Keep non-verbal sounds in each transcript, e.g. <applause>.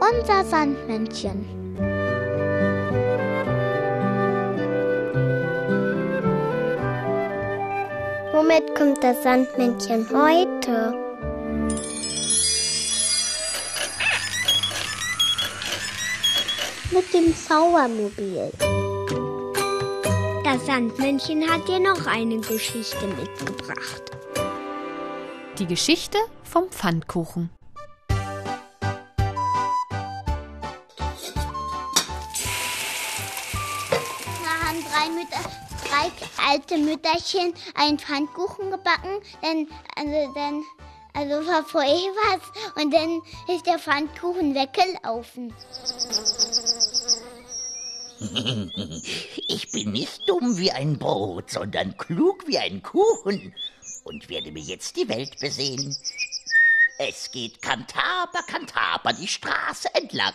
Unser Sandmännchen. Womit kommt das Sandmännchen heute? Mit dem Zaubermobil. Das Sandmännchen hat dir noch eine Geschichte mitgebracht. Die Geschichte vom Pfannkuchen. Da haben drei, Mütter, drei alte Mütterchen einen Pfannkuchen gebacken, dann, also dann, also war vorher was und dann ist der Pfannkuchen weggelaufen. <laughs> Ich bin nicht dumm wie ein Brot, sondern klug wie ein Kuchen und werde mir jetzt die Welt besehen. Es geht Kantaber, Kantaber die Straße entlang.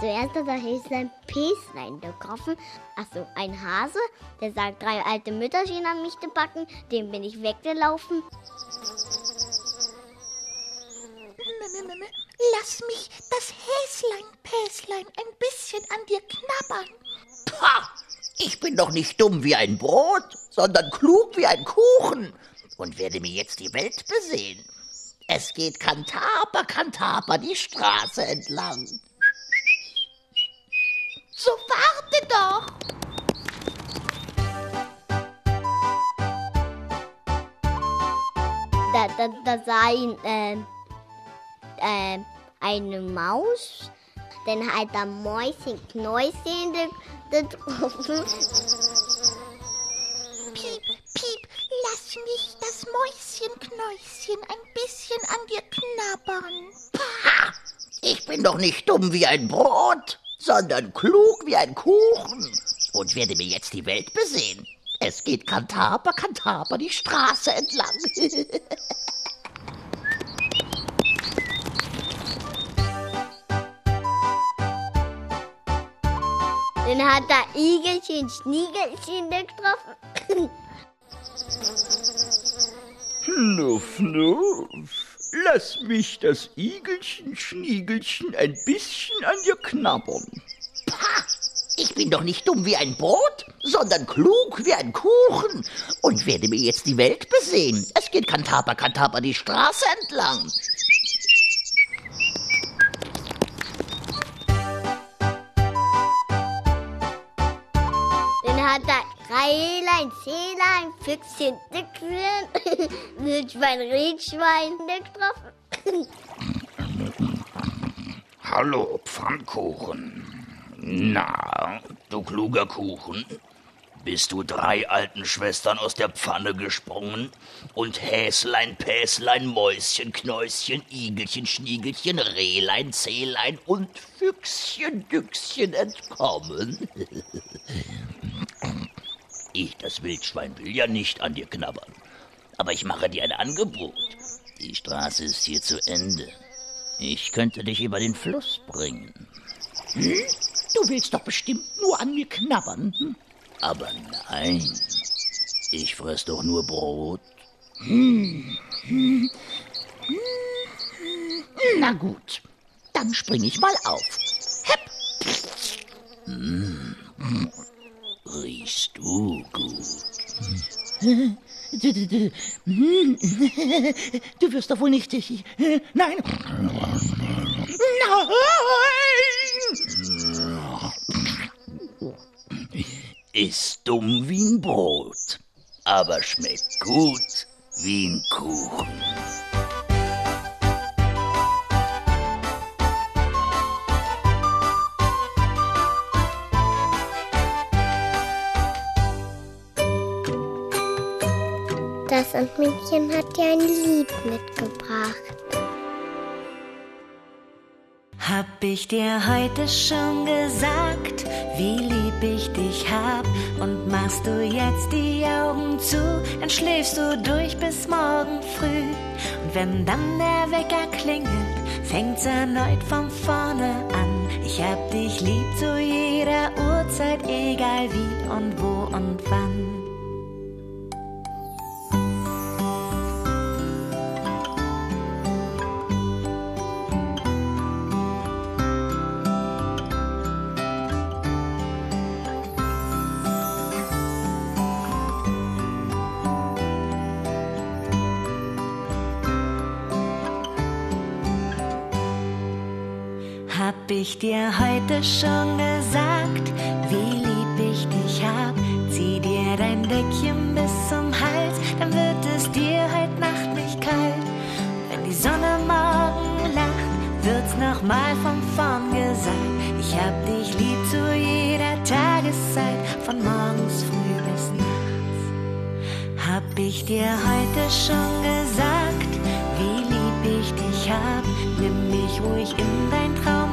Zuerst hat er Häslein Päslein getroffen. Achso, ein Hase, der sagt, drei alte Mütterchen haben mich gebacken, dem bin ich weggelaufen. Lass mich das Häslein, Päslein ein bisschen an dir knabbern. Pah! Ich bin doch nicht dumm wie ein Brot, sondern klug wie ein Kuchen und werde mir jetzt die Welt besehen. Es geht Kantaber, Kantaber die Straße entlang. So warte doch. Da, da, da sah ihn äh, äh, eine Maus, dann hat er Mäuschen, Knäuschen getroffen. Piep, piep, lass mich das Mäuschenknäuschen ein bisschen an dir knabbern. Ha! Ich bin doch nicht dumm wie ein Brot, sondern klug wie ein Kuchen und werde mir jetzt die Welt besehen. Es geht Kantaber, Kantaber die Straße entlang. <laughs> Dann hat er Igelchen, Schniegelchen getroffen. Fnuff, fnuff. Lass mich das Igelchen, Schniegelchen ein bisschen an dir knabbern. Pah! Ich bin doch nicht dumm wie ein Brot, sondern klug wie ein Kuchen und werde mir jetzt die Welt besehen. Es geht Kantaber, Kantaber die Straße entlang. Reilein, Zählein, Füchschen, Dickchen, <laughs> Wildschwein, Rehschwein getroffen. Hallo, Pfannkuchen. Na, du kluger Kuchen, bist du drei alten Schwestern aus der Pfanne gesprungen und Häslein, Päslein, Mäuschen, Knäuschen, Igelchen, Schniegelchen, Rehlein, Zählein und Füchschen, Düchschen entkommen? <laughs> Das Wildschwein, will ja nicht an dir knabbern. Aber ich mache dir ein Angebot. Die Straße ist hier zu Ende. Ich könnte dich über den Fluss bringen. Hm? Du willst doch bestimmt nur an mir knabbern. Hm? Aber nein, ich fress doch nur Brot. Na gut, dann spring ich mal auf. Hepp! Riechst du gut? Du, wirst doch wohl nicht. Ich, nein! Nein! Ist dumm wie ein Brot, aber schmeckt gut wie ein Kuchen. Das Sandmännchen hat dir ein Lied mitgebracht. Hab ich dir heute schon gesagt, wie lieb ich dich hab? Und machst du jetzt die Augen zu, dann schläfst du durch bis morgen früh. Und wenn dann der Wecker klingelt, fängt's erneut von vorne an. Ich hab dich lieb zu jeder Uhrzeit, egal wie und wo und wann. Hab ich dir heute schon gesagt, wie lieb ich dich hab? Zieh dir dein Deckchen bis zum Hals, dann wird es dir heut Nacht nicht kalt. Wenn die Sonne morgen lacht, wird's nochmal von vorn gesagt. Ich hab dich lieb zu jeder Tageszeit, von morgens früh bis nachts. Hab ich dir heute schon gesagt, wie lieb ich dich hab? Nimm mich ruhig in dein Traumland